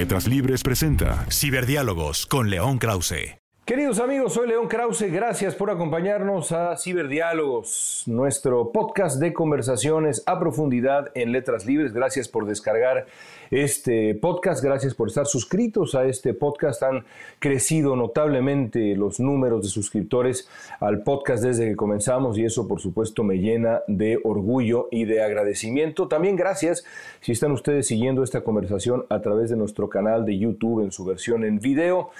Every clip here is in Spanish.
Letras Libres presenta Ciberdiálogos con León Krause. Queridos amigos, soy León Krause. Gracias por acompañarnos a Ciberdiálogos, nuestro podcast de conversaciones a profundidad en letras libres. Gracias por descargar este podcast. Gracias por estar suscritos a este podcast. Han crecido notablemente los números de suscriptores al podcast desde que comenzamos y eso por supuesto me llena de orgullo y de agradecimiento. También gracias si están ustedes siguiendo esta conversación a través de nuestro canal de YouTube en su versión en video.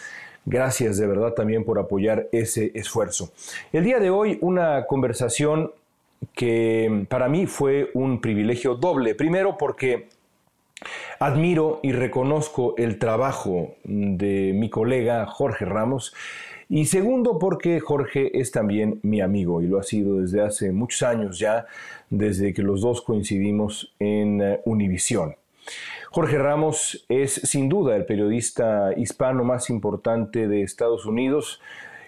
Gracias de verdad también por apoyar ese esfuerzo. El día de hoy una conversación que para mí fue un privilegio doble. Primero porque admiro y reconozco el trabajo de mi colega Jorge Ramos. Y segundo, porque Jorge es también mi amigo y lo ha sido desde hace muchos años ya, desde que los dos coincidimos en eh, Univisión. Jorge Ramos es sin duda el periodista hispano más importante de Estados Unidos.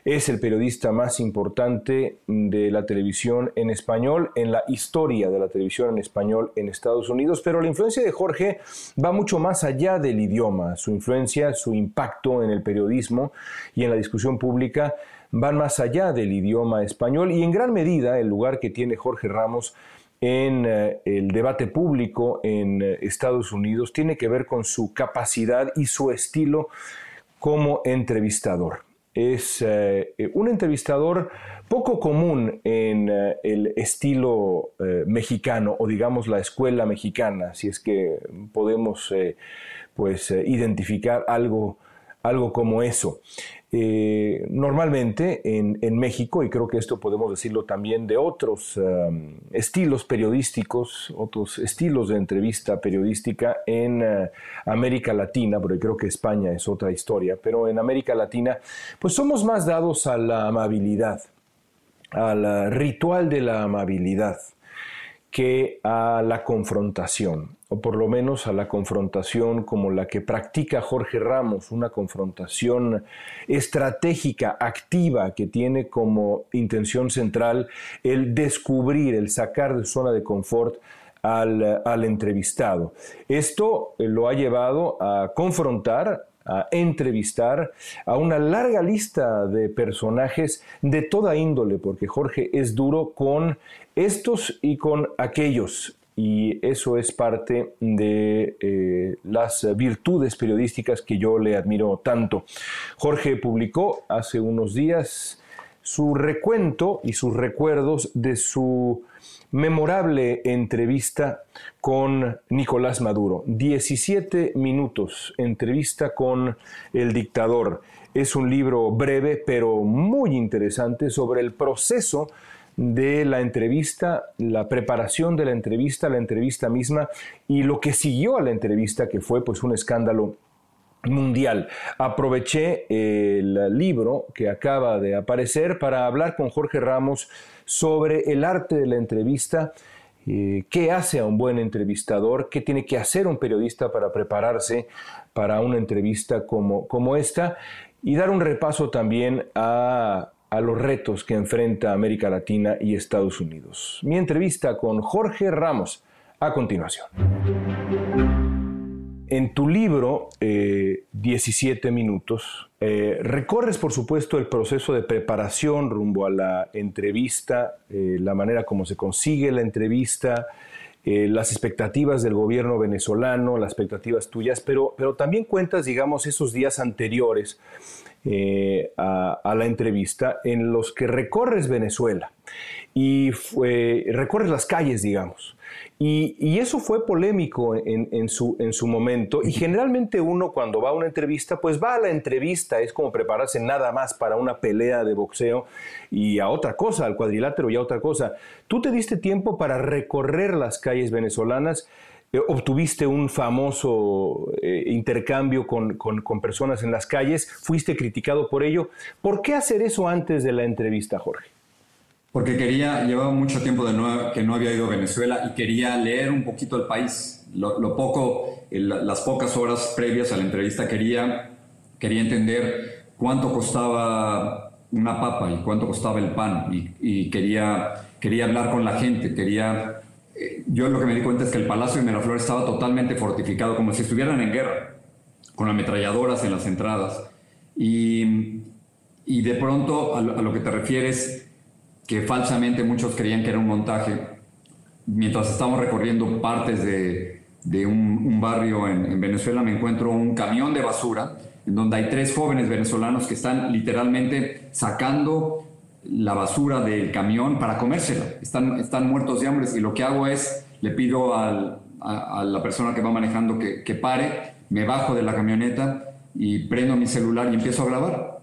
Es el periodista más importante de la televisión en español, en la historia de la televisión en español en Estados Unidos, pero la influencia de Jorge va mucho más allá del idioma. Su influencia, su impacto en el periodismo y en la discusión pública van más allá del idioma español y en gran medida el lugar que tiene Jorge Ramos en eh, el debate público en eh, Estados Unidos tiene que ver con su capacidad y su estilo como entrevistador. Es eh, un entrevistador poco común en el estilo mexicano o digamos la escuela mexicana, si es que podemos pues identificar algo algo como eso. Eh, normalmente en, México, y creo que esto podemos decirlo también de otros um, estilos periodísticos, otros estilos de entrevista periodística en uh, América Latina, porque creo que España es otra historia, pero en América Latina, pues somos más dados a la amabilidad, al ritual de la amabilidad que a la confrontación, o por lo menos a la confrontación como la que practica Jorge Ramos, una confrontación estratégica, activa, que tiene como intención central el descubrir, el sacar de zona de confort al, al entrevistado. Esto lo ha llevado a confrontar a entrevistar a una larga lista de personajes de toda índole, porque Jorge es duro con estos y con aquellos. Y eso es parte de eh, las virtudes periodísticas que yo le admiro tanto. Jorge publicó hace unos días su recuento y sus recuerdos de su memorable entrevista con Nicolás Maduro. 17 minutos, entrevista con el dictador. Es un libro breve pero muy interesante sobre el proceso de la entrevista, la preparación de la entrevista, la entrevista misma y lo que siguió a la entrevista que fue pues un escándalo mundial. Aproveché el libro que acaba de aparecer para hablar con Jorge Ramos sobre el arte de la entrevista, eh, qué hace a un buen entrevistador, qué tiene que hacer un periodista para prepararse para una entrevista como, como esta y dar un repaso también a, a los retos que enfrenta América Latina y Estados Unidos. Mi entrevista con Jorge Ramos a continuación. En tu libro, 17 eh, minutos, eh, recorres, por supuesto, el proceso de preparación rumbo a la entrevista, eh, la manera como se consigue la entrevista, las expectativas del gobierno venezolano, las expectativas tuyas, pero, pero también cuentas, digamos, esos días anteriores eh, a, la entrevista en los que recorres Venezuela y recorres las calles, digamos. Y, eso fue polémico en, su, en su momento. Y generalmente uno cuando va a una entrevista, pues va a la entrevista, es como prepararse nada más para una pelea de boxeo y a otra cosa, al cuadrilátero y a otra cosa. Tú te diste tiempo para recorrer las calles venezolanas obtuviste un famoso eh, intercambio con, con, personas en las calles, fuiste criticado por ello. ¿Por qué hacer eso antes de la entrevista, Jorge? porque quería, llevaba mucho tiempo de que no había ido a Venezuela y quería leer un poquito el país. Lo, poco, las pocas horas previas a la entrevista quería, quería entender cuánto costaba una papa y cuánto costaba el pan y, quería, quería hablar con la gente, quería... Eh, yo lo que me di cuenta es que el Palacio de Miraflores estaba totalmente fortificado, como si estuvieran en guerra, con ametralladoras en las entradas. Y, y de pronto, a lo que te refieres, que falsamente muchos creían que era un montaje. Mientras estamos recorriendo partes de, de un, barrio en, en, Venezuela, me encuentro un camión de basura en donde hay tres jóvenes venezolanos que están literalmente sacando la basura del camión para comérsela. Están, están muertos de hambre y lo que hago es, le pido a, a, la persona que va manejando que, que pare, me bajo de la camioneta y prendo mi celular y empiezo a grabar.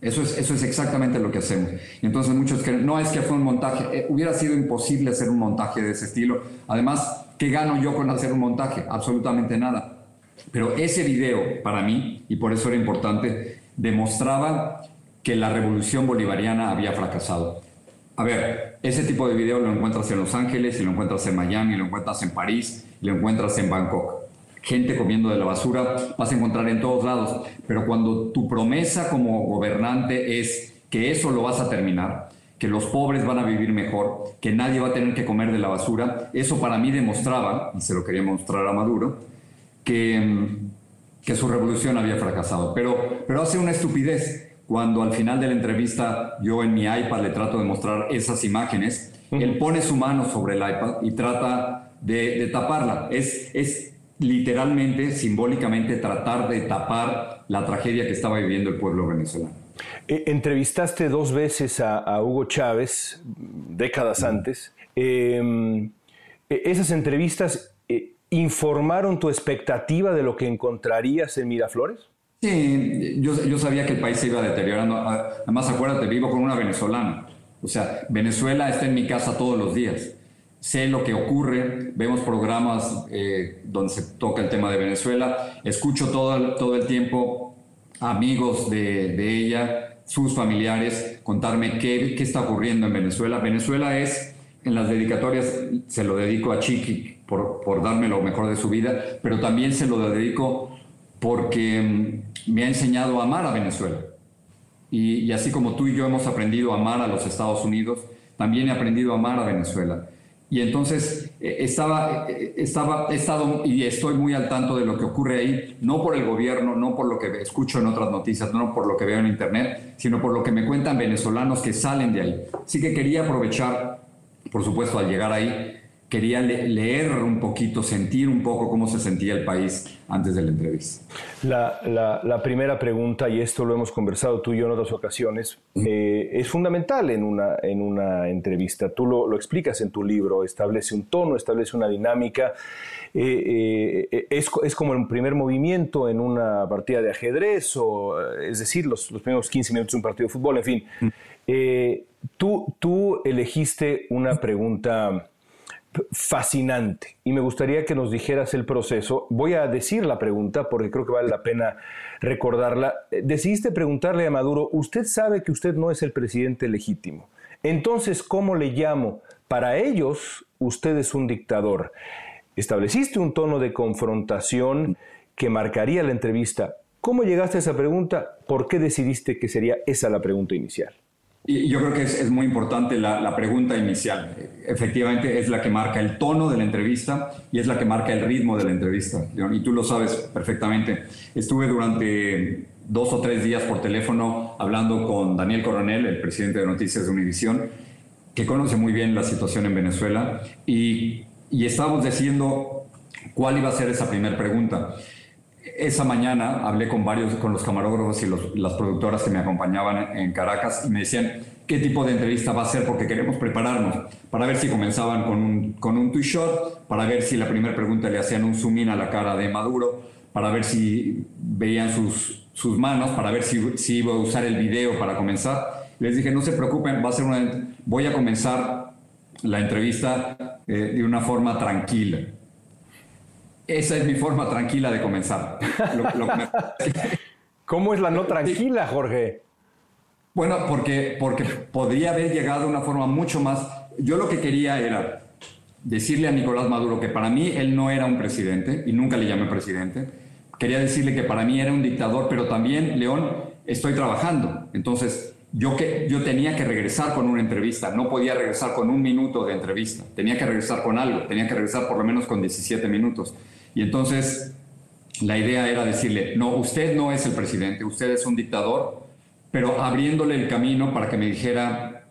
Eso es, eso es exactamente lo que hacemos. entonces muchos creen, no es que fue un montaje, eh, hubiera sido imposible hacer un montaje de ese estilo. Además, ¿qué gano yo con hacer un montaje? Absolutamente nada. Pero ese video, para mí, y por eso era importante, demostraba que la revolución bolivariana había fracasado. A ver, ese tipo de video lo encuentras en Los Ángeles, y lo encuentras en Miami, lo encuentras en París, y lo encuentras en Bangkok gente comiendo de la basura, vas a encontrar en todos lados. Pero cuando tu promesa como gobernante es que eso lo vas a terminar, que los pobres van a vivir mejor, que nadie va a tener que comer de la basura, eso para mí demostraba, y se lo quería mostrar a Maduro, que, que su revolución había fracasado. Pero, pero hace una estupidez. Cuando al final de la entrevista yo en mi iPad le trato de mostrar esas imágenes, él pone su mano sobre el iPad y trata de, de taparla. Es, es literalmente, simbólicamente, tratar de tapar la tragedia que estaba viviendo el pueblo venezolano. Eh, entrevistaste dos veces a, Hugo Chávez, décadas antes. Em, e, ¿Esas entrevistas eh, informaron tu expectativa de lo que encontrarías en Miraflores? Sí, yo, yo, sabía que el país se iba deteriorando. Además, acuérdate, vivo con una venezolana. O sea, Venezuela está en mi casa todos los días sé lo que ocurre, vemos programas eh, donde se toca el tema de Venezuela, escucho todo todo el tiempo amigos de, de ella, sus familiares, contarme qué, qué, está ocurriendo en Venezuela. Venezuela es, en las dedicatorias se lo dedico a Chiqui por, por darme lo mejor de su vida, pero también se lo dedico porque mm, me ha enseñado a amar a Venezuela. Y, y así como tú y yo hemos aprendido a amar a los Estados Unidos, también he aprendido a amar a Venezuela. Y entonces eh, estaba, eh, estaba, he estado y estoy muy al tanto de lo que ocurre ahí, no por el gobierno, no por lo que escucho en otras noticias, no por lo que veo en internet, sino por lo que me cuentan venezolanos que salen de ahí. Así que quería aprovechar, por supuesto, al llegar ahí, quería leer un poquito, sentir un poco cómo se sentía el país antes de la entrevista. La, primera pregunta, y esto lo hemos conversado tú y yo en otras ocasiones, eh, es fundamental en una, en una entrevista. Tú lo, explicas en tu libro, establece un tono, establece una dinámica. Eh, eh, es, es, como el primer movimiento en una partida de ajedrez, o es decir, los, los primeros 15 minutos de un partido de fútbol, en fin. tú, tú elegiste una pregunta fascinante y me gustaría que nos dijeras el proceso. Voy a decir la pregunta porque creo que vale la pena recordarla. Decidiste preguntarle a Maduro, usted sabe que usted no es el presidente legítimo. Entonces, ¿cómo le llamo? Para ellos, usted es un dictador. Estableciste un tono de confrontación que marcaría la entrevista. ¿Cómo llegaste a esa pregunta? ¿Por qué decidiste que sería esa la pregunta inicial? Y yo creo que es, muy importante la, pregunta inicial. Efectivamente es la que marca el tono de la entrevista y es la que marca el ritmo de la entrevista. Y tú lo sabes perfectamente. Estuve durante dos o tres días por teléfono hablando con Daniel Coronel, el presidente de Noticias de Univisión, que conoce muy bien la situación en Venezuela, y, y estábamos diciendo cuál iba a ser esa primera pregunta. Esa mañana hablé con varios, con los camarógrafos y las productoras que me acompañaban en Caracas y me decían qué tipo de entrevista va a ser porque queremos prepararnos para ver si comenzaban con un, con un shot, para ver si la primera pregunta le hacían un zoom in a la cara de Maduro, para ver si veían sus, sus manos, para ver si, iba a usar el video para comenzar. Les dije, no se preocupen, va a ser voy a comenzar la entrevista eh, de una forma tranquila. Esa es mi forma tranquila de comenzar. ¿Cómo es la no tranquila, Jorge? Bueno, porque, porque podría haber llegado de una forma mucho más... Yo lo que quería era decirle a Nicolás Maduro que para mí él no era un presidente y nunca le llamé presidente. Quería decirle que para mí era un dictador, pero también, León, estoy trabajando. Entonces, yo, que, yo tenía que regresar con una entrevista, no podía regresar con un minuto de entrevista, tenía que regresar con algo, tenía que regresar por lo menos con 17 minutos. Y entonces la idea era decirle, no, usted no es el presidente, usted es un dictador, pero abriéndole el camino para que me dijera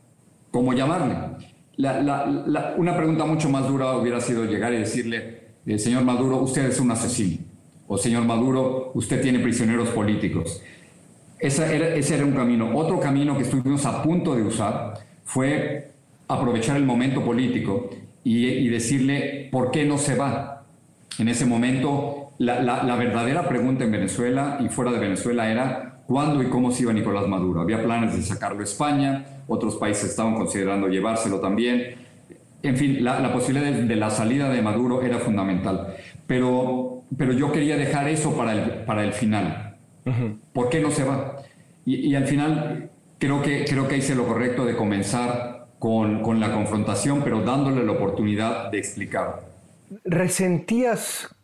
cómo llamarle. una pregunta mucho más dura hubiera sido llegar y decirle, eh, señor Maduro, usted es un asesino, o señor Maduro, usted tiene prisioneros políticos. Ese era, ese era un camino. Otro camino que estuvimos a punto de usar fue aprovechar el momento político y decirle, ¿por qué no se va? En ese momento, la, verdadera pregunta en Venezuela y fuera de Venezuela era cuándo y cómo se iba Nicolás Maduro. Había planes de sacarlo a España, otros países estaban considerando llevárselo también. En fin, la, posibilidad de, la salida de Maduro era fundamental. Pero, pero yo quería dejar eso para el, para el final. ¿Por qué no se va? Y, al final creo que, creo que hice lo correcto de comenzar con, con la confrontación, pero dándole la oportunidad de explicar. ¿Resentías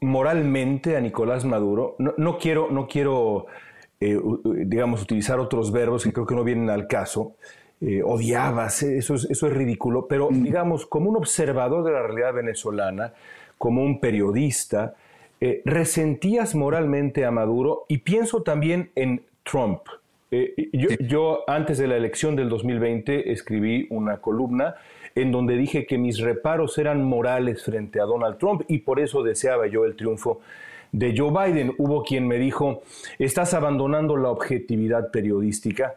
moralmente a Nicolás Maduro? No, quiero, no quiero eh, digamos, utilizar otros verbos que creo que no vienen al caso. Eh, odiabas, eh, eso es, eso es ridículo, pero mm. digamos, como un observador de la realidad venezolana, como un periodista, resentías moralmente a Maduro y pienso también en Trump. yo, yo, antes de la elección del 2020 escribí una columna en donde dije que mis reparos eran morales frente a Donald Trump y por eso deseaba yo el triunfo de Joe Biden. Hubo quien me dijo, estás abandonando la objetividad periodística.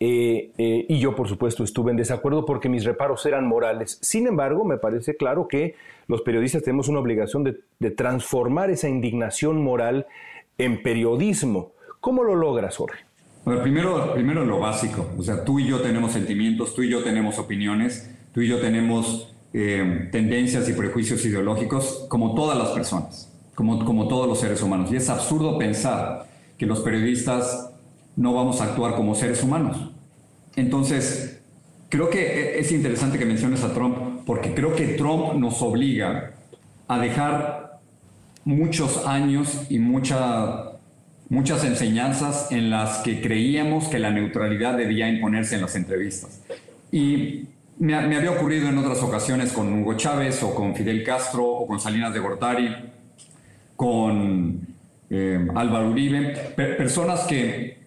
Eh, eh, y yo, por supuesto, estuve en desacuerdo porque mis reparos eran morales. Sin embargo, me parece claro que los periodistas tenemos una obligación de, transformar esa indignación moral en periodismo. ¿Cómo lo logras, Jorge? primero, primero lo básico. O sea, tú y yo tenemos sentimientos, tú y yo tenemos opiniones Tú y yo tenemos eh, tendencias y prejuicios ideológicos como todas las personas, como, como todos los seres humanos. Y es absurdo pensar que los periodistas no vamos a actuar como seres humanos. Entonces, creo que e, es interesante que menciones a Trump, porque creo que Trump nos obliga a dejar muchos años y mucha, muchas enseñanzas en las que creíamos que la neutralidad debía imponerse en las entrevistas. Y me, había ocurrido en otras ocasiones con Hugo Chávez o con Fidel Castro o con Salinas de Gortari, con eh, Álvaro Uribe, personas que,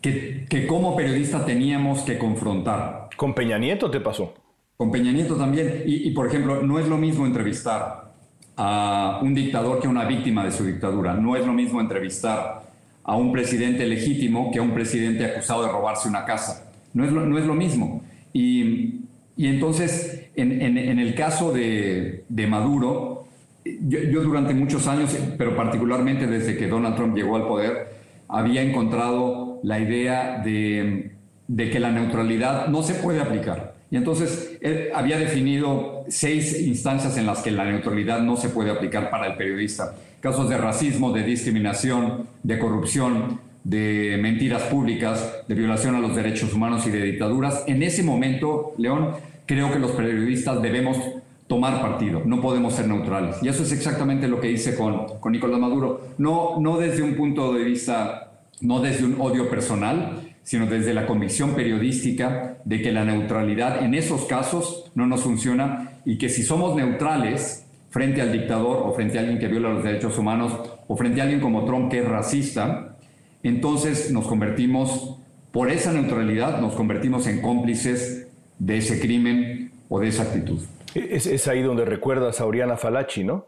que, como periodista teníamos que confrontar. ¿Con Peña Nieto te pasó? Con Peña Nieto también. Y, por ejemplo, no es lo mismo entrevistar a un dictador que a una víctima de su dictadura. No es lo mismo entrevistar a un presidente legítimo que a un presidente acusado de robarse una casa. No es lo, no es lo mismo. Y y entonces, en, el caso de, Maduro, yo, durante muchos años, pero particularmente desde que Donald Trump llegó al poder, había encontrado la idea de, que la neutralidad no se puede aplicar. Y entonces él había definido seis instancias en las que la neutralidad no se puede aplicar para el periodista. Casos de racismo, de discriminación, de corrupción, de mentiras públicas, de violación a los derechos humanos y de dictaduras. En ese momento, León, creo que los periodistas debemos tomar partido, no podemos ser neutrales. Y eso es exactamente lo que hice con, con Nicolás Maduro, no, no desde un punto de vista, no desde un odio personal, sino desde la convicción periodística de que la neutralidad en esos casos no nos funciona y que si somos neutrales frente al dictador o frente a alguien que viola los derechos humanos o frente a alguien como Trump que es racista, entonces nos convertimos, por esa neutralidad, nos convertimos en cómplices de ese crimen o de esa actitud. Es, ahí donde recuerdas a Oriana Falachi, ¿no?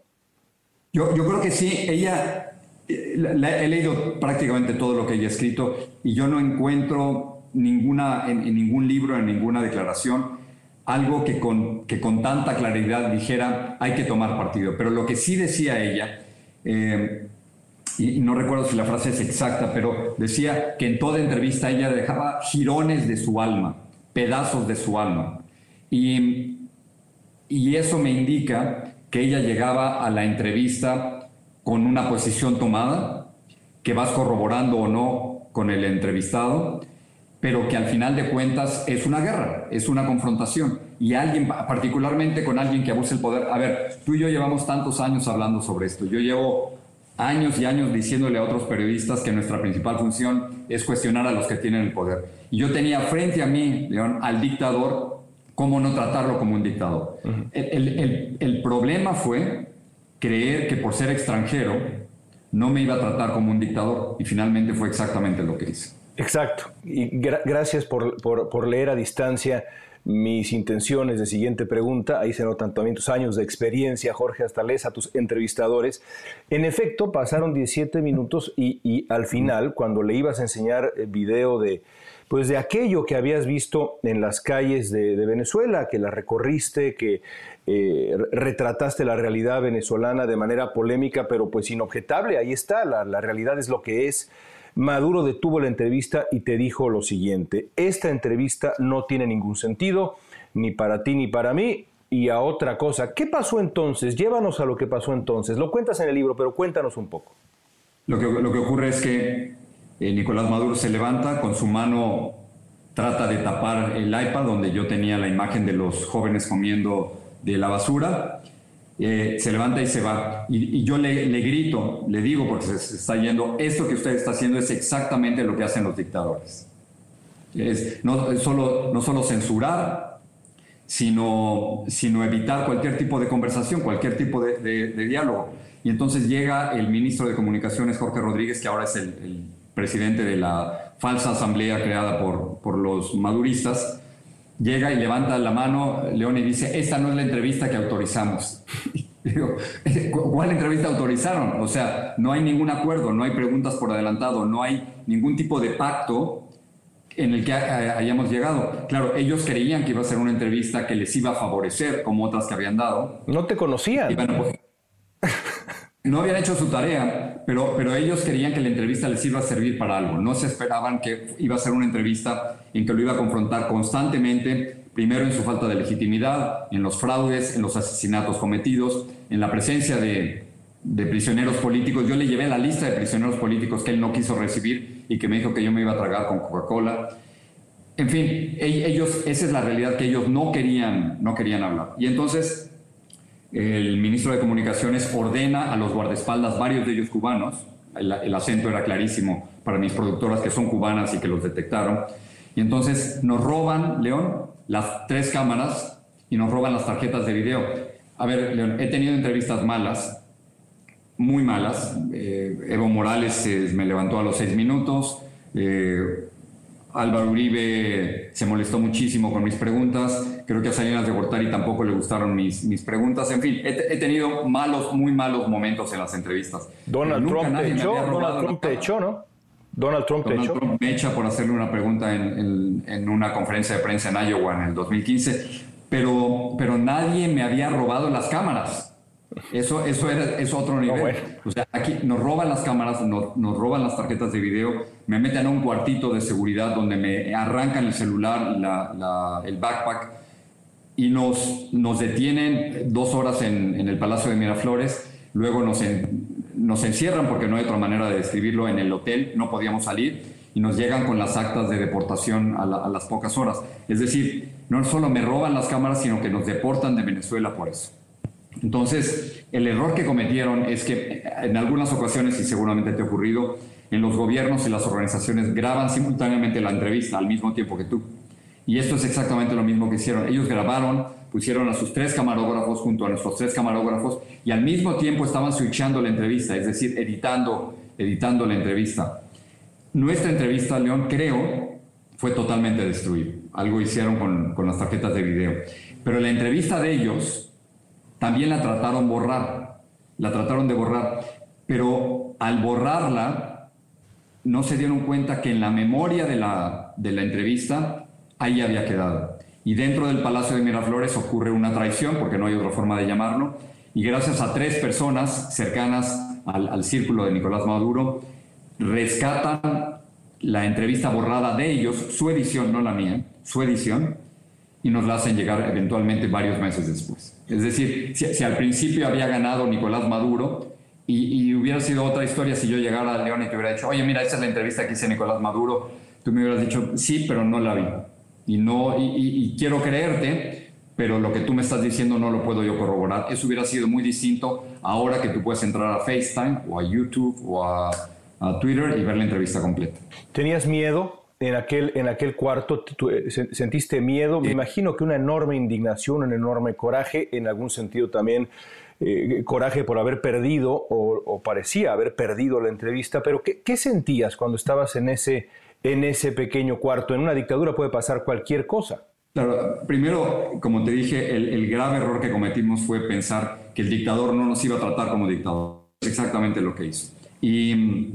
Yo, yo creo que sí, ella, he leído prácticamente todo lo que ella ha escrito y yo no encuentro ninguna, en, ningún libro, en ninguna declaración, algo que con, que con tanta claridad dijera hay que tomar partido. Pero lo que sí decía ella, eh, y, no recuerdo si la frase es exacta, pero decía que en toda entrevista ella dejaba girones de su alma, pedazos de su alma. Y, y eso me indica que ella llegaba a la entrevista con una posición tomada, que vas corroborando o no con el entrevistado, pero que al final de cuentas es una guerra, es una confrontación. Y alguien, particularmente con alguien que abuse el poder, a ver, tú y yo llevamos tantos años hablando sobre esto. Yo llevo años y años diciéndole a otros periodistas que nuestra principal función es cuestionar a los que tienen el poder. Y yo tenía frente a mí, León, al dictador, cómo no tratarlo como un dictador. el, el, el problema fue creer que por ser extranjero no me iba a tratar como un dictador y finalmente fue exactamente lo que hice. Exacto. Y gracias por, por, por, leer a distancia mis intenciones de siguiente pregunta. Ahí se notan también tus años de experiencia, Jorge Astalés, a tus entrevistadores. En efecto, pasaron 17 minutos y, al final, cuando le ibas a enseñar el video de, pues de aquello que habías visto en las calles de, Venezuela, que la recorriste, que eh, retrataste la realidad venezolana de manera polémica, pero pues inobjetable, ahí está, la realidad es lo que es. Maduro detuvo la entrevista y te dijo lo siguiente, esta entrevista no tiene ningún sentido, ni para ti ni para mí, y a otra cosa. ¿Qué pasó entonces? Llévanos a lo que pasó entonces. Lo cuentas en el libro, pero cuéntanos un poco. Lo que, ocurre es que eh, Nicolás Maduro se levanta, con su mano trata de tapar el iPad donde yo tenía la imagen de los jóvenes comiendo de la basura, eh, se levanta y se va. Y, yo le, grito, le digo, porque se, está yendo, esto que usted está haciendo es exactamente lo que hacen los dictadores. Es no, solo, no solo censurar, sino, sino evitar cualquier tipo de conversación, cualquier tipo de, diálogo. Y entonces llega el ministro de Comunicaciones, Jorge Rodríguez, que ahora es el, el presidente de la falsa asamblea creada por, por los maduristas, llega y levanta la mano León y dice, esta no es la entrevista que autorizamos. Digo, ¿cuál entrevista autorizaron? O sea, no hay ningún acuerdo, no hay preguntas por adelantado, no hay ningún tipo de pacto en el que hayamos llegado. Claro, ellos creían que iba a ser una entrevista que les iba a favorecer, como otras que habían dado. No te conocían. Pues, no habían hecho su tarea, pero, pero ellos querían que la entrevista les iba a servir para algo. No se esperaban que iba a ser una entrevista en que lo iba a confrontar constantemente, primero en su falta de legitimidad, en los fraudes, en los asesinatos cometidos, en la presencia de, de prisioneros políticos. Yo le llevé la lista de prisioneros políticos que él no quiso recibir y que me dijo que yo me iba a tragar con Coca-Cola. En fin, ellos, esa es la realidad que ellos no querían, no querían hablar. Y entonces el ministro de Comunicaciones ordena a los guardaespaldas, varios de ellos cubanos, el, acento era clarísimo para mis productoras que son cubanas y que los detectaron, y entonces nos roban, León, las tres cámaras y nos roban las tarjetas de video. A ver, León, he tenido entrevistas malas, muy malas. Eh, Evo Morales me levantó a los seis minutos. Eh, Álvaro Uribe se molestó muchísimo con mis preguntas. Creo que a Salinas de Gortari tampoco le gustaron mis, mis preguntas. En fin, he, tenido malos, muy malos momentos en las entrevistas. Donald Trump te echó, Donald Trump te echó, ¿no? Donald Trump te echó. Trump me echa por hacerle una pregunta en, en, una conferencia de prensa en Iowa en el 2015, pero, pero nadie me había robado las cámaras. Eso, eso era, es otro nivel. O sea, aquí nos roban las cámaras, nos, nos, roban las tarjetas de video, me meten a un cuartito de seguridad donde me arrancan el celular, la, el backpack y nos, nos detienen dos horas en, el Palacio de Miraflores. Luego nos, nos encierran, porque no hay otra manera de describirlo, en el hotel, no podíamos salir y nos llegan con las actas de deportación a, a las pocas horas. Es decir, no solo me roban las cámaras, sino que nos deportan de Venezuela por eso. Entonces, el error que cometieron es que en algunas ocasiones, y seguramente te ha ocurrido, en los gobiernos y las organizaciones graban simultáneamente la entrevista al mismo tiempo que tú. Y esto es exactamente lo mismo que hicieron. Ellos grabaron, pusieron a sus tres camarógrafos junto a nuestros tres camarógrafos y al mismo tiempo estaban switchando la entrevista, es decir, editando, editando la entrevista. Nuestra entrevista, León, creo, fue totalmente destruida. Algo hicieron con, con las tarjetas de video. Pero la entrevista de ellos también la trataron borrar, la trataron de borrar, pero pero al borrarla, no se dieron cuenta que en la memoria de la, de la entrevista ahí había quedado. Y dentro del Palacio de Miraflores ocurre una traición, porque no hay otra forma de llamarlo, y gracias a tres personas cercanas al, al círculo de Nicolás Maduro, rescatan la entrevista borrada de ellos, su edición, no la mía, su edición, y nos la hacen llegar eventualmente varios meses después. Es decir, si, al principio había ganado Nicolás Maduro y, hubiera sido otra historia si yo llegara a León y te hubiera dicho, oye, mira, esta es la entrevista que hice Nicolás Maduro, tú me hubieras dicho, sí, pero no la vi. Y, no, y, quiero creerte, pero lo que tú me estás diciendo no lo puedo yo corroborar. Eso hubiera sido muy distinto ahora que tú puedes entrar a FaceTime o a YouTube o a, a Twitter y ver la entrevista completa. ¿Tenías miedo en aquel, en aquel cuarto eh, sentiste miedo, me imagino que una enorme indignación, un enorme coraje, en algún sentido también eh, coraje por haber perdido o, parecía haber perdido la entrevista, pero ¿qué, sentías cuando estabas en ese, en ese pequeño cuarto? En una dictadura puede pasar cualquier cosa. Claro, primero, como te dije, el, grave error que cometimos fue pensar que el dictador no nos iba a tratar como dictador. Exactamente lo que hizo. Y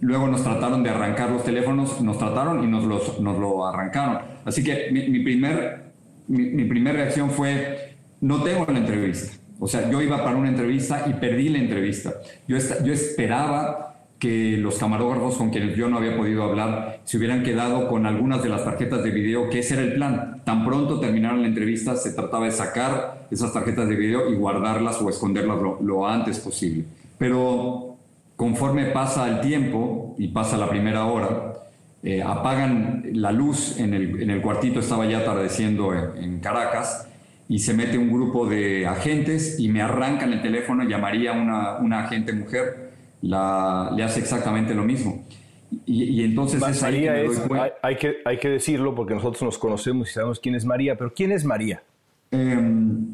Luego nos trataron de arrancar los teléfonos, nos trataron y nos, los, nos lo arrancaron. Así que mi, primer, mi, primera reacción fue, no tengo la entrevista. O sea, yo iba para una entrevista y perdí la entrevista. Yo, yo esperaba que los camarógrafos con quienes yo no había podido hablar se hubieran quedado con algunas de las tarjetas de video, que ese era el plan. Tan pronto terminaron la entrevista, se trataba de sacar esas tarjetas de video y guardarlas o esconderlas lo, lo antes posible. Pero Conforme pasa el tiempo y pasa la primera hora, eh, apagan la luz en el, cuartito, estaba ya atardeciendo en, Caracas, y se mete un grupo de agentes y me arrancan el teléfono, llamaría una, una agente mujer, la, le hace exactamente lo mismo. Y, entonces María es, hay, que, hay que decirlo porque nosotros nos conocemos y sabemos quién es María, pero ¿quién es María? Em,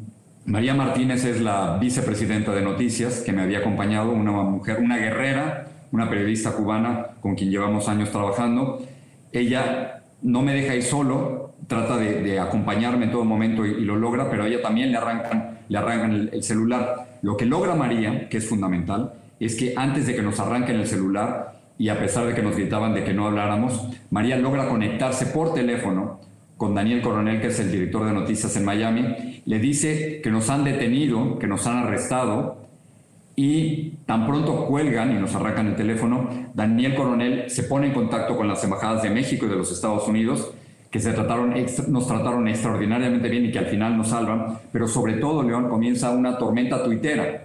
María Martínez es la vicepresidenta de Noticias que me había acompañado, una mujer, una guerrera, una periodista cubana con quien llevamos años trabajando. Ella no me deja ir solo, trata de, acompañarme en todo momento y, lo logra, pero a ella también le arrancan, le arrancan el, el, celular. Lo que logra María, que es fundamental, es que antes de que nos arranquen el celular, y a pesar de que nos gritaban de que no habláramos, María logra conectarse por teléfono con Daniel Coronel, que es el director de noticias en Miami, le dice que nos han detenido, que nos han arrestado y tan pronto cuelgan y nos arrancan el teléfono, Daniel Coronel se pone en contacto con las embajadas de México y de los Estados Unidos, que se trataron, nos trataron extraordinariamente bien y que al final nos salvan, pero sobre todo, León, comienza una tormenta tuitera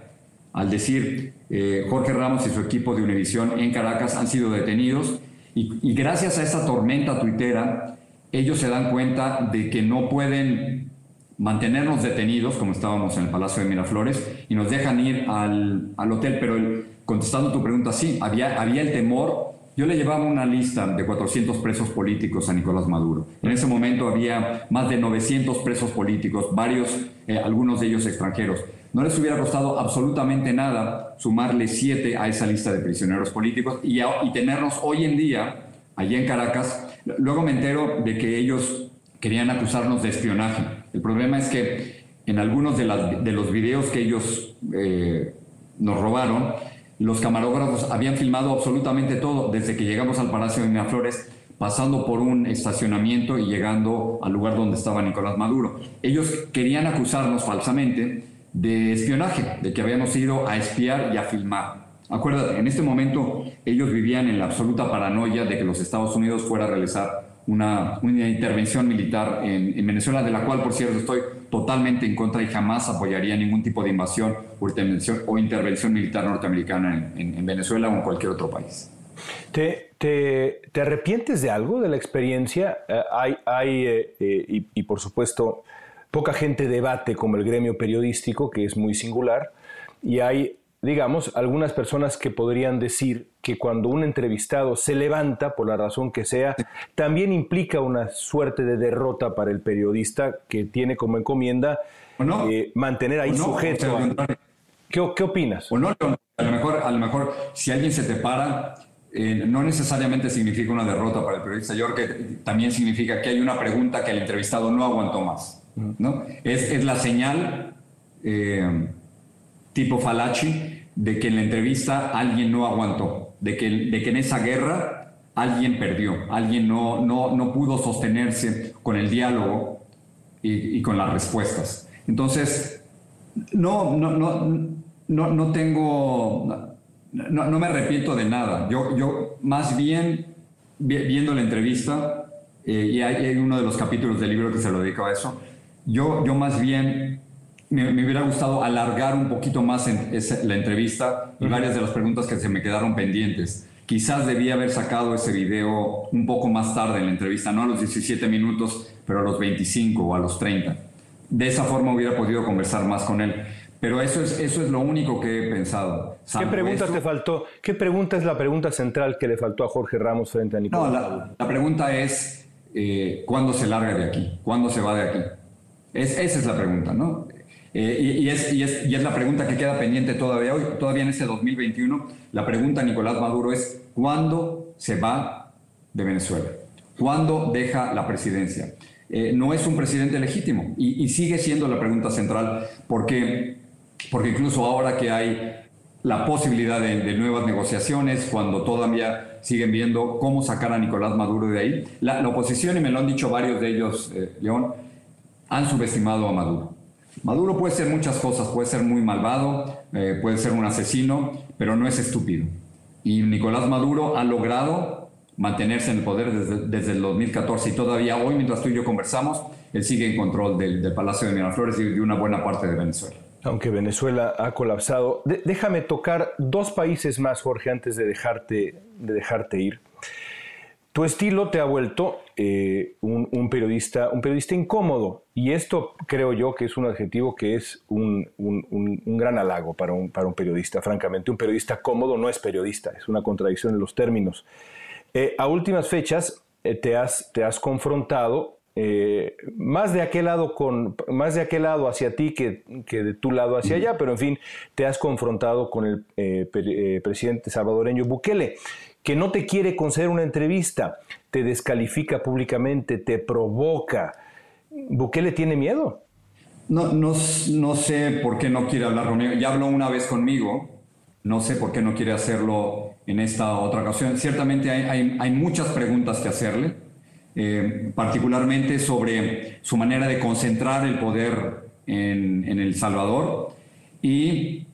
al decir eh, Jorge Ramos y su equipo de Univisión en Caracas han sido detenidos y, y gracias a esa tormenta tuitera, ellos se dan cuenta de que no pueden mantenernos detenidos, como estábamos en el Palacio de Miraflores, y nos dejan ir al, al hotel. Pero contestando tu pregunta, sí, había, había el temor. Yo le llevaba una lista de 400 presos políticos a Nicolás Maduro. En ese momento había más de 900 presos políticos, varios, eh, algunos de ellos extranjeros. No les hubiera costado absolutamente nada sumarle siete a esa lista de prisioneros políticos y, y tenernos hoy en día, allí en Caracas, Luego me entero de que ellos querían acusarnos de espionaje. El problema es que en algunos de, los videos que ellos eh, nos robaron, los camarógrafos habían filmado absolutamente todo, desde que llegamos al Palacio de Miraflores, pasando por un estacionamiento y llegando al lugar donde estaba Nicolás Maduro. Ellos querían acusarnos falsamente de espionaje, de que habíamos ido a espiar y a filmar. Acuérdate, en este momento ellos vivían en la absoluta paranoia de que los Estados Unidos fuera a realizar una, intervención militar en, Venezuela, de la cual, por cierto, estoy totalmente en contra y jamás apoyaría ningún tipo de invasión o intervención, o intervención militar norteamericana en, Venezuela o en cualquier otro país. ¿Te, te, arrepientes de algo de la experiencia? Eh, hay, hay eh, eh, y, y por supuesto, poca gente debate como el gremio periodístico, que es muy singular, y hay digamos, algunas personas que podrían decir que cuando un entrevistado se levanta, por la razón que sea, también implica una suerte de derrota para el periodista que tiene como encomienda eh, mantener ahí sujeto. ¿Qué, opinas? O no, a lo mejor, a lo mejor si alguien se te para, eh, no necesariamente significa una derrota para el periodista. Yo creo que también significa que hay una pregunta que el entrevistado no aguantó más. ¿no? Es, es la señal. Eh, tipo Falachi de que en la entrevista alguien no aguantó, de que, de que en esa guerra alguien perdió, alguien no, no, no pudo sostenerse con el diálogo y, con las respuestas. Entonces, no, no, no, no, no tengo, no, no, me arrepiento de nada. Yo, yo más bien, viendo la entrevista, eh, y hay, uno de los capítulos del libro que se lo dedica a eso, yo, yo más bien me, hubiera gustado alargar un poquito más en la entrevista y varias de las preguntas que se me quedaron pendientes. Quizás debía haber sacado ese video un poco más tarde en la entrevista, no a los 17 minutos, pero a los 25 o a los 30. De esa forma hubiera podido conversar más con él. Pero eso es, eso es lo único que he pensado. ¿Qué pregunta te faltó? ¿Qué pregunta es la pregunta central que le faltó a Jorge Ramos frente a Nicolás? No, la, pregunta es, eh, ¿cuándo se larga de aquí? ¿Cuándo se va de aquí? esa es la pregunta, ¿no? Eh, y, es, y, es, y, es, la pregunta que queda pendiente todavía hoy, todavía en este 2021. La pregunta, Nicolás Maduro, es ¿cuándo se va de Venezuela? ¿Cuándo deja la presidencia? Eh, no es un presidente legítimo y, sigue siendo la pregunta central porque, porque incluso ahora que hay la posibilidad de, nuevas negociaciones, cuando todavía siguen viendo cómo sacar a Nicolás Maduro de ahí, la, oposición, y me lo han dicho varios de ellos, eh, León, han subestimado a Maduro. Maduro puede ser muchas cosas, puede ser muy malvado, eh, puede ser un asesino, pero no es estúpido. Y Nicolás Maduro ha logrado mantenerse en el poder desde, el 2014 y todavía hoy, mientras tú y yo conversamos, él sigue en control del, Palacio de Miraflores y de una buena parte de Venezuela. Aunque Venezuela ha colapsado. déjame tocar dos países más, Jorge, antes de dejarte, de dejarte ir. Tu estilo te ha vuelto eh, un, periodista, un periodista incómodo y esto creo yo que es un adjetivo que es un, gran halago para un, para un periodista. Francamente, un periodista cómodo no es periodista, es una contradicción en los términos. Eh, a últimas fechas eh, te, has, te has confrontado más de aquel lado con más de aquel lado hacia ti que, que, de tu lado hacia allá, pero en fin, te has confrontado con el presidente salvadoreño Bukele que no te quiere conceder una entrevista, te descalifica públicamente, te provoca. ¿Bukele tiene miedo? No, no, no sé por qué no quiere hablar conmigo. Ya habló una vez conmigo, no sé por qué no quiere hacerlo en esta otra ocasión. Ciertamente hay, hay, muchas preguntas que hacerle, eh, particularmente sobre su manera de concentrar el poder en, El Salvador y,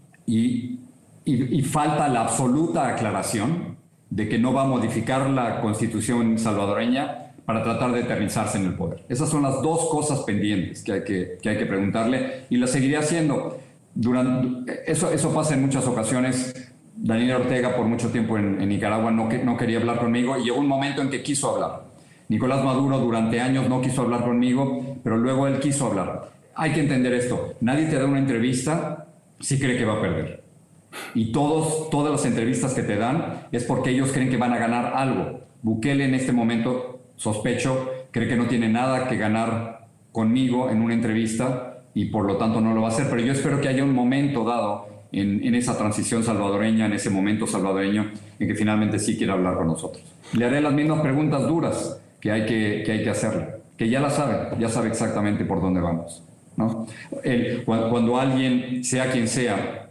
falta la absoluta aclaración de que no va a modificar la constitución salvadoreña para tratar de eternizarse en el poder. Esas son las dos cosas pendientes que hay que, que, hay que preguntarle y la seguiré haciendo. Durante, eso, eso pasa en muchas ocasiones. Daniel Ortega por mucho tiempo en, Nicaragua no, no quería hablar conmigo y llegó un momento en que quiso hablar. Nicolás Maduro durante años no quiso hablar conmigo, pero luego él quiso hablar. Hay que entender esto. Nadie te da una entrevista si cree que va a perder. Y todos, todas las entrevistas que te dan es porque ellos creen que van a ganar algo. Bukele en este momento, sospecho, cree que no tiene nada que ganar conmigo en una entrevista y por lo tanto no lo va a hacer. Pero yo espero que haya un momento dado en, esa transición salvadoreña, en ese momento salvadoreño, en que finalmente sí quiera hablar con nosotros. Le haré las mismas preguntas duras que hay que, que, hay que hacerle, que ya la sabe, ya sabe exactamente por dónde vamos. ¿no? cuando alguien, sea quien sea,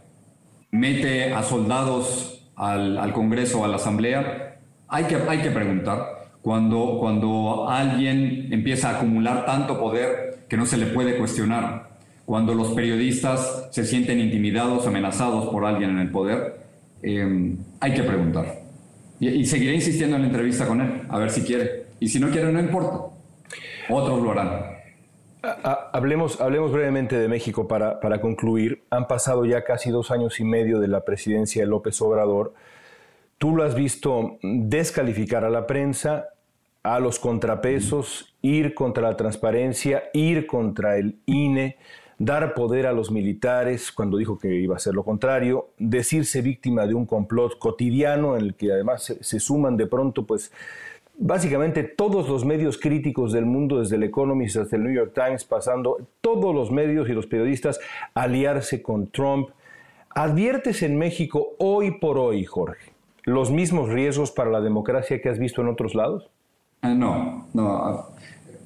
mete a soldados al, al Congreso o a la Asamblea, hay que, hay que preguntar. Cuando, cuando alguien empieza a acumular tanto poder que no se le puede cuestionar, cuando los periodistas se sienten intimidados, amenazados por alguien en el poder, em, hay que preguntar. Y, y, seguiré insistiendo en la entrevista con él, a ver si quiere. Y si no quiere, no importa. Otros lo harán. Hablemos, hablemos brevemente de México para, para, concluir. Han pasado ya casi dos años y medio de la presidencia de López Obrador. Tú lo has visto descalificar a la prensa, a los contrapesos, ir contra la transparencia, ir contra el INE, dar poder a los militares cuando dijo que iba a hacer lo contrario, decirse víctima de un complot cotidiano en el que además se, se suman de pronto pues básicamente todos los medios críticos del mundo, desde el Economist hasta el New York Times, pasando todos los medios y los periodistas aliarse con Trump. ¿Adviertes en México hoy por hoy, Jorge, los mismos riesgos para la democracia que has visto en otros lados? Eh, no, no.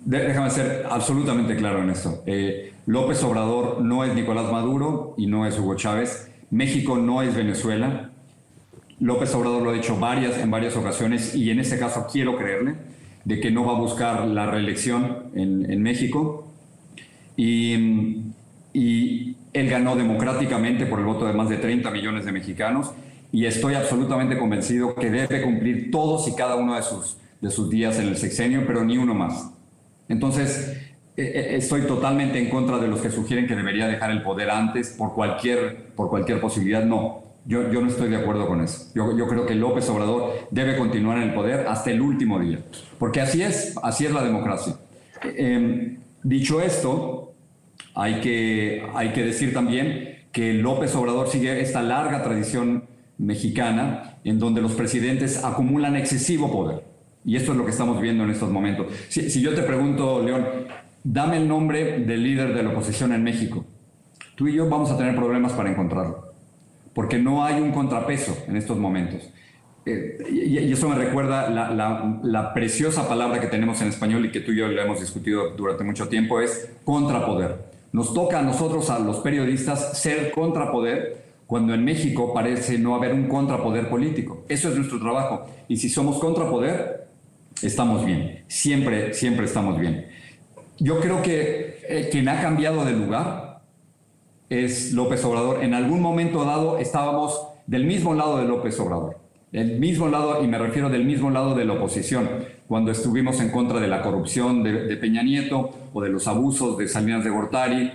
Déjame ser absolutamente claro en esto. Eh, López Obrador no es Nicolás Maduro y no es Hugo Chávez. México no es Venezuela. López Obrador lo ha dicho varias, en varias ocasiones y en este caso quiero creerle de que no va a buscar la reelección en, México. Y, y él ganó democráticamente por el voto de más de 30 millones de mexicanos y estoy absolutamente convencido que debe cumplir todos y cada uno de sus, de sus días en el sexenio, pero ni uno más. Entonces, eh, eh, estoy totalmente en contra de los que sugieren que debería dejar el poder antes por cualquier, por cualquier posibilidad. No, yo, no estoy de acuerdo con eso. Yo, creo que López Obrador debe continuar en el poder hasta el último día, porque así es, así es la democracia. Em, dicho esto, hay que decir también que López Obrador sigue esta larga tradición mexicana en donde los presidentes acumulan excesivo poder. Y esto es lo que estamos viendo en estos momentos. Si, yo te pregunto, León, dame el nombre del líder de la oposición en México, tú y yo vamos a tener problemas para encontrarlo, porque no hay un contrapeso en estos momentos. Eh, y, eso me recuerda la, la, preciosa palabra que tenemos en español y que tú y yo le hemos discutido durante mucho tiempo, es contrapoder. Nos toca a nosotros, a los periodistas, ser contrapoder cuando en México parece no haber un contrapoder político. Eso es nuestro trabajo. Y si somos contrapoder, estamos bien. Siempre, siempre estamos bien. Yo creo que eh, quien ha cambiado de lugar es López Obrador. En algún momento dado estábamos del mismo lado de López Obrador. Del mismo lado, y me refiero del mismo lado de la oposición, cuando estuvimos en contra de la corrupción de, de Peña Nieto o de los abusos de Salinas de Gortari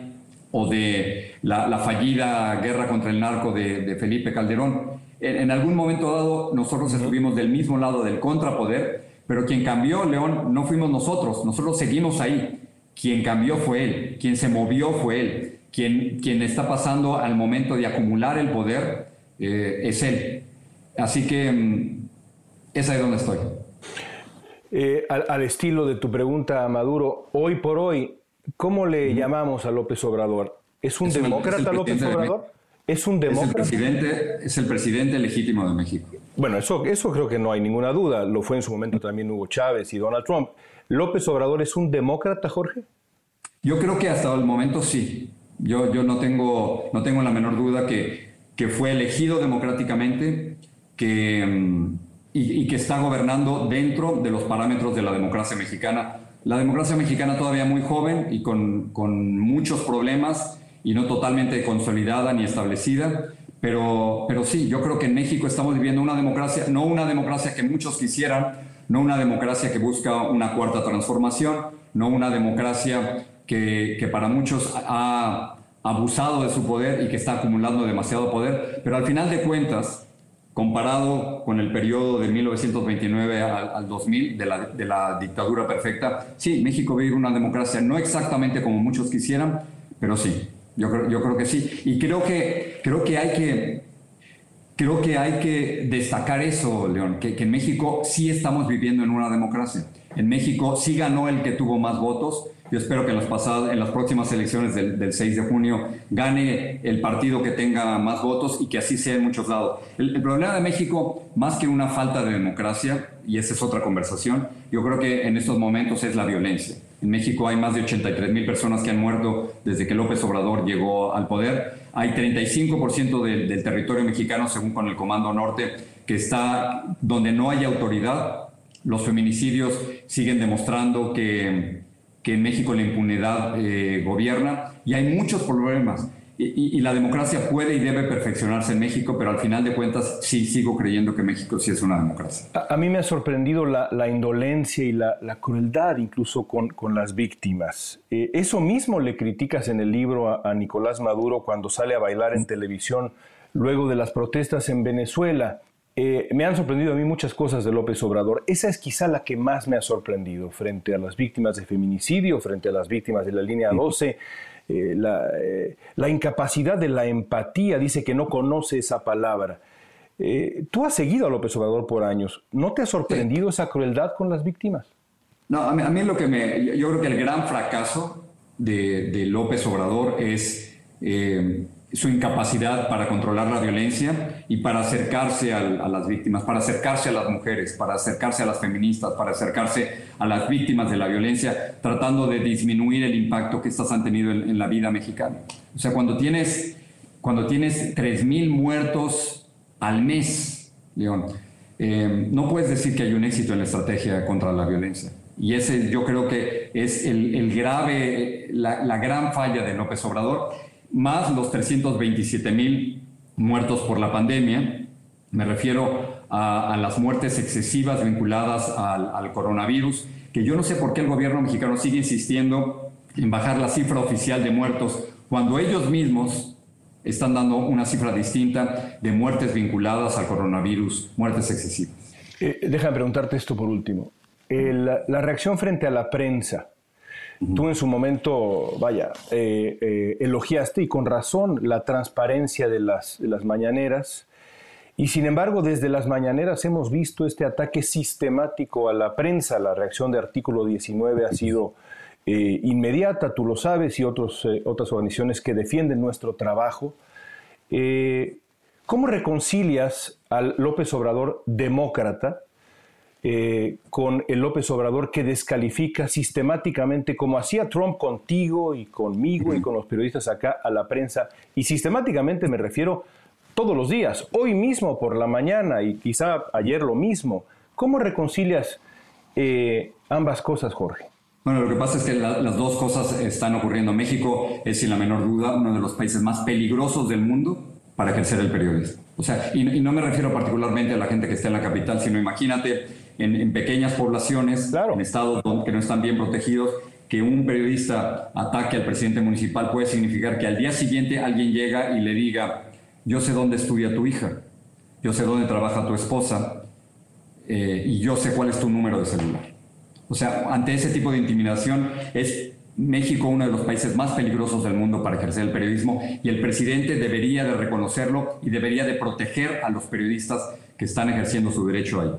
o de la, fallida guerra contra el narco de, Felipe Calderón. En, algún momento dado nosotros estuvimos del mismo lado del contrapoder, pero quien cambió, León, no fuimos nosotros, nosotros seguimos ahí. Quien cambió fue él, quien se movió fue él, quien, quien está pasando al momento de acumular el poder eh, es él. Así que mm, es ahí donde estoy. Eh, al, estilo de tu pregunta, Maduro, hoy por hoy, ¿Cómo le llamamos a López Obrador? ¿Es un demócrata López Obrador? ¿Es un demócrata? Es el, presidente, es el presidente legítimo de México. Bueno, eso, eso creo que no hay ninguna duda. Lo fue en su momento también Hugo Chávez y Donald Trump. ¿López Obrador es un demócrata, Jorge? Yo creo que hasta el momento sí. Yo, yo no, tengo, no tengo la menor duda que, que fue elegido democráticamente que, mm, y, y que está gobernando dentro de los parámetros de la democracia mexicana. La democracia mexicana todavía muy joven y con, con muchos problemas y no totalmente consolidada ni establecida, pero, pero sí, yo creo que en México estamos viviendo una democracia, no una democracia que muchos quisieran, no una democracia que busca una cuarta transformación, no una democracia que, para muchos ha abusado de su poder y que está acumulando demasiado poder, pero al final de cuentas, comparado con el periodo de 1929 al, 2000 de la, de la, dictadura perfecta, sí, México vive una democracia no exactamente como muchos quisieran, pero sí, yo creo, yo creo que sí. Y creo que, creo que hay que... Creo que hay que destacar eso, León, que, que en México sí estamos viviendo en una democracia. En México sí ganó el que tuvo más votos, yo espero que en las, pasadas, en las próximas elecciones del, 6 de junio gane el partido que tenga más votos y que así sea en muchos lados. El, problema de México, más que una falta de democracia, y esa es otra conversación, yo creo que en estos momentos es la violencia. En México hay más de 83 mil personas que han muerto desde que López Obrador llegó al poder. Hay 35% del, del territorio mexicano, según con el Comando Norte, que está donde no hay autoridad. Los feminicidios siguen demostrando que que en México la impunidad eh, gobierna y hay muchos problemas. Y, la democracia puede y debe perfeccionarse en México, pero al final de cuentas sí sigo creyendo que México sí es una democracia. A, mí me ha sorprendido la, indolencia y la, crueldad incluso con, con las víctimas. Eh, eso mismo le criticas en el libro a Nicolás Maduro cuando sale a bailar en televisión luego de las protestas en Venezuela. Eh, me han sorprendido a mí muchas cosas de López Obrador. Esa es quizá la que más me ha sorprendido frente a las víctimas de feminicidio, frente a las víctimas de la línea 12. Eh, eh, la, incapacidad de la empatía, dice que no conoce esa palabra. tú has seguido a López Obrador por años. ¿No te ha sorprendido esa crueldad con las víctimas? No, a mí, lo que me. Yo creo que el gran fracaso de, de López Obrador es su incapacidad para controlar la violencia y para acercarse a, las víctimas, para acercarse a las mujeres, para acercarse a las feministas, para acercarse a las víctimas de la violencia, tratando de disminuir el impacto que estas han tenido en, la vida mexicana. O sea, cuando tienes cuando tienes 3.000 muertos al mes, León, eh, no puedes decir que hay un éxito en la estrategia contra la violencia. Y ese yo creo que es el, grave, la, gran falla de López Obrador, más los 327 mil muertos por la pandemia. Me refiero a, las muertes excesivas vinculadas al, coronavirus, que yo no sé por qué el gobierno mexicano sigue insistiendo en bajar la cifra oficial de muertos cuando ellos mismos están dando una cifra distinta de muertes vinculadas al coronavirus, muertes excesivas. Eh, déjame preguntarte esto por último. la reacción frente a la prensa. Tú en su momento, vaya, eh, eh, elogiaste y con razón la transparencia de las, las mañaneras. Y sin embargo, desde las mañaneras hemos visto este ataque sistemático a la prensa. La reacción de artículo 19 ha sido eh, inmediata, tú lo sabes, y otras organizaciones que defienden nuestro trabajo. ¿Cómo reconcilias al López Obrador demócrata con el López Obrador que descalifica sistemáticamente, como hacía Trump contigo y conmigo y con los periodistas acá, a la prensa? Y sistemáticamente me refiero todos los días, hoy mismo por la mañana y quizá ayer lo mismo. ¿Cómo reconcilias ambas cosas, Jorge? Bueno, lo que pasa es que las dos cosas están ocurriendo. México es, sin la menor duda, uno de los países más peligrosos del mundo para ejercer el periodismo. O sea, y, no me refiero particularmente a la gente que está en la capital, sino imagínate en, pequeñas poblaciones, en estados que no están bien protegidos, que un periodista ataque al presidente municipal puede significar que al día siguiente alguien llega y le diga, yo sé dónde estudia tu hija, yo sé dónde trabaja tu esposa eh, y yo sé cuál es tu número de celular. O sea, ante ese tipo de intimidación es México uno de los países más peligrosos del mundo para ejercer el periodismo y el presidente debería de reconocerlo y debería de proteger a los periodistas que están ejerciendo su derecho ahí.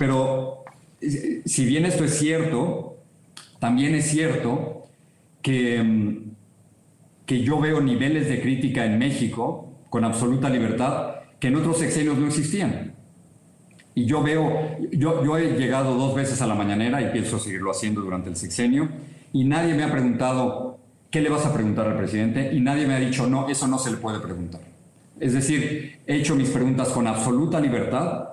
Pero si bien esto es cierto, también es cierto que, mm, que yo veo niveles de crítica en México con absoluta libertad que en otros sexenios no existían. Y yo veo, yo, yo he llegado dos veces a la mañanera y pienso seguirlo haciendo durante el sexenio, y nadie me ha preguntado, ¿qué le vas a preguntar al presidente? Y nadie me ha dicho, no, eso no se le puede preguntar. Es decir, he hecho mis preguntas con absoluta libertad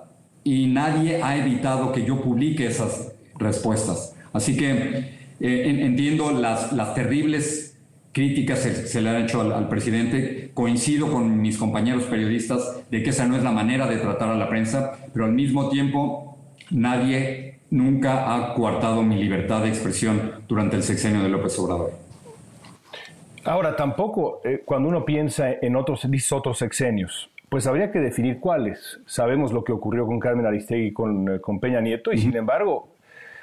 y nadie ha evitado que yo publique esas respuestas. Así que eh, entiendo las, las terribles críticas se, le han hecho al, presidente. Coincido con mis compañeros periodistas de que esa no es la manera de tratar a la prensa, pero al mismo tiempo nadie nunca ha coartado mi libertad de expresión durante el sexenio de López Obrador. Ahora, tampoco, eh, cuando uno piensa en otros, otros sexenios, pues habría que definir cuáles. Sabemos lo que ocurrió con Carmen Aristegui y con, eh, con Peña Nieto, y sin embargo,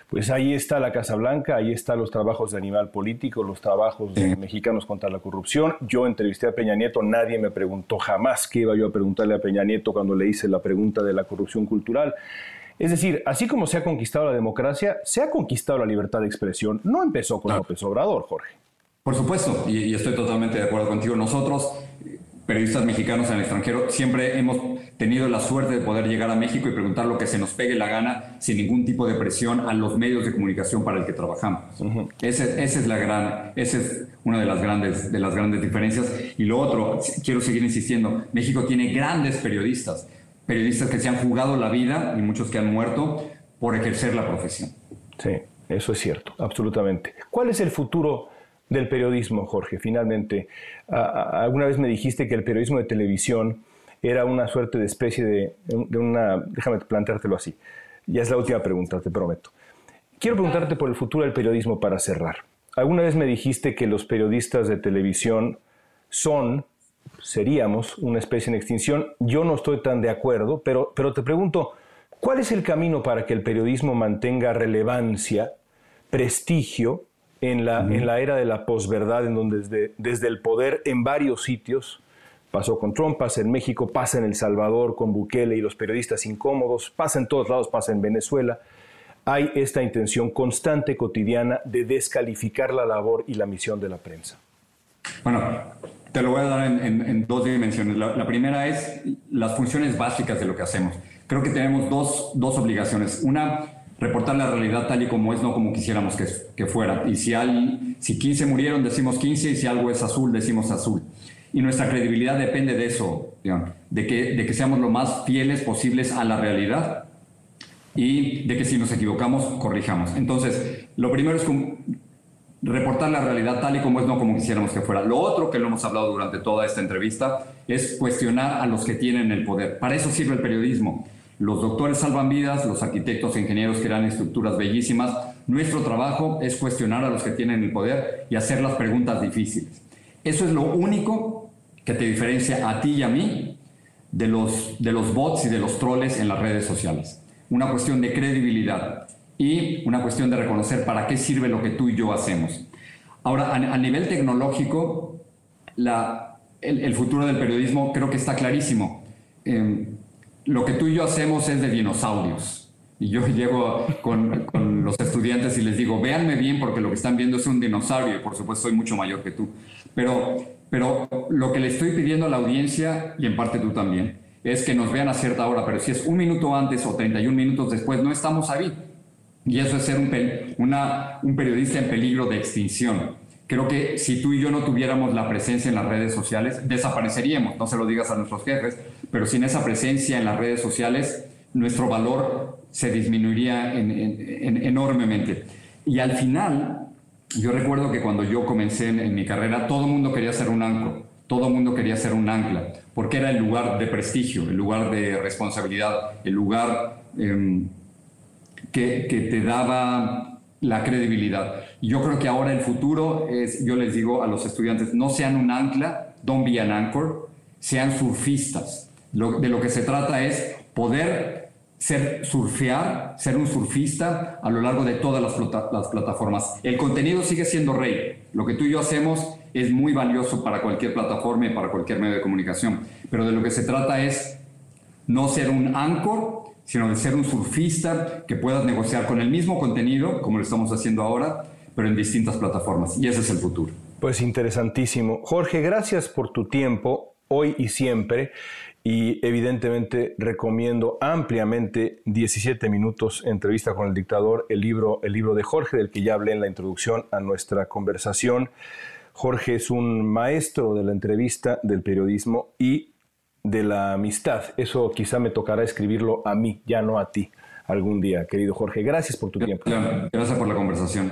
pues ahí está la Casa Blanca, ahí están los trabajos de animal político, los trabajos de mexicanos contra la corrupción. Yo entrevisté a Peña Nieto, nadie me preguntó jamás qué iba yo a preguntarle a Peña Nieto cuando le hice la pregunta de la corrupción cultural. Es decir, así como se ha conquistado la democracia, se ha conquistado la libertad de expresión. No empezó con López Obrador, Jorge. Por supuesto, y, y, estoy totalmente de acuerdo contigo. Nosotros periodistas mexicanos en el extranjero, siempre hemos tenido la suerte de poder llegar a México y preguntar lo que se nos pegue la gana sin ningún tipo de presión a los medios de comunicación para el que trabajamos. esa, es la gran, esa es una de las grandes, de las grandes diferencias. Y lo otro, quiero seguir insistiendo, México tiene grandes periodistas, periodistas que se han jugado la vida y muchos que han muerto por ejercer la profesión. Sí, eso es cierto, absolutamente. ¿Cuál es el futuro? Del periodismo, Jorge. Finalmente, alguna vez me dijiste que el periodismo de televisión era una suerte de especie de, una... Déjame planteártelo así. Ya es la última pregunta, te prometo. Quiero preguntarte por el futuro del periodismo para cerrar. Alguna vez me dijiste que los periodistas de televisión son, seríamos, una especie en extinción. Yo no estoy tan de acuerdo, pero, pero te pregunto, ¿cuál es el camino para que el periodismo mantenga relevancia, prestigio en la, en la era de la posverdad, en donde desde, desde el poder en varios sitios, pasó con Trump, pasa en México, pasa en El Salvador con Bukele y los periodistas incómodos, pasa en todos lados, pasa en Venezuela, hay esta intención constante, cotidiana, de descalificar la labor y la misión de la prensa. Bueno, te lo voy a dar en, dos dimensiones. La, primera es las funciones básicas de lo que hacemos. Creo que tenemos dos, dos obligaciones. Una, reportar la realidad tal y como es, no como quisiéramos que, fuera. Y si, hay, si 15 murieron, decimos 15, y si algo es azul, decimos azul. Y nuestra credibilidad depende de eso, de, que, de que seamos lo más fieles posibles a la realidad y de que si nos equivocamos, corrijamos. Entonces, lo primero es reportar la realidad tal y como es, no como quisiéramos que fuera. Lo otro que lo hemos hablado durante toda esta entrevista es cuestionar a los que tienen el poder. Para eso sirve el periodismo. Los doctores salvan vidas, los arquitectos e ingenieros crean estructuras bellísimas. Nuestro trabajo es cuestionar a los que tienen el poder y hacer las preguntas difíciles. Eso es lo único que te diferencia a ti y a mí de los, de los bots y de los troles en las redes sociales. Una cuestión de credibilidad y una cuestión de reconocer para qué sirve lo que tú y yo hacemos. Ahora, a, nivel tecnológico, el, futuro del periodismo creo que está clarísimo. Em, lo que tú y yo hacemos es de dinosaurios. Y yo llego con, con, los estudiantes y les digo, véanme bien porque lo que están viendo es un dinosaurio y por supuesto soy mucho mayor que tú. Pero, pero lo que le estoy pidiendo a la audiencia, y en parte tú también, es que nos vean a cierta hora, pero si es un minuto antes o 31 minutos después, no estamos ahí. Y eso es ser un, una, un periodista en peligro de extinción. Creo que si tú y yo no tuviéramos la presencia en las redes sociales, desapareceríamos. No se lo digas a nuestros jefes, pero sin esa presencia en las redes sociales, nuestro valor se disminuiría enormemente. Y al final, yo recuerdo que cuando yo comencé en, mi carrera, todo el mundo quería ser un ancla, todo el mundo quería ser un ancla, porque era el lugar de prestigio, el lugar de responsabilidad, el lugar em, que, te daba la credibilidad. Yo creo que ahora el futuro es, yo les digo a los estudiantes, no sean un ancla, don't be an anchor, sean surfistas. De lo que se trata es poder ser surfear, ser un surfista a lo largo de todas las, las plataformas. El contenido sigue siendo rey. Lo que tú y yo hacemos es muy valioso para cualquier plataforma y para cualquier medio de comunicación. Pero de lo que se trata es no ser un anchor, sino de ser un surfista que puedas negociar con el mismo contenido, como lo estamos haciendo ahora, pero en distintas plataformas. Y ese es el futuro. Pues interesantísimo. Jorge, gracias por tu tiempo hoy y siempre. Y evidentemente recomiendo ampliamente 17 minutos entrevista con el dictador, el libro, el libro de Jorge, del que ya hablé en la introducción a nuestra conversación. Jorge es un maestro de la entrevista, del periodismo y de la amistad. Eso quizá me tocará escribirlo a mí, ya no a ti, algún día, querido Jorge. Gracias por tu tiempo. Gracias por la conversación.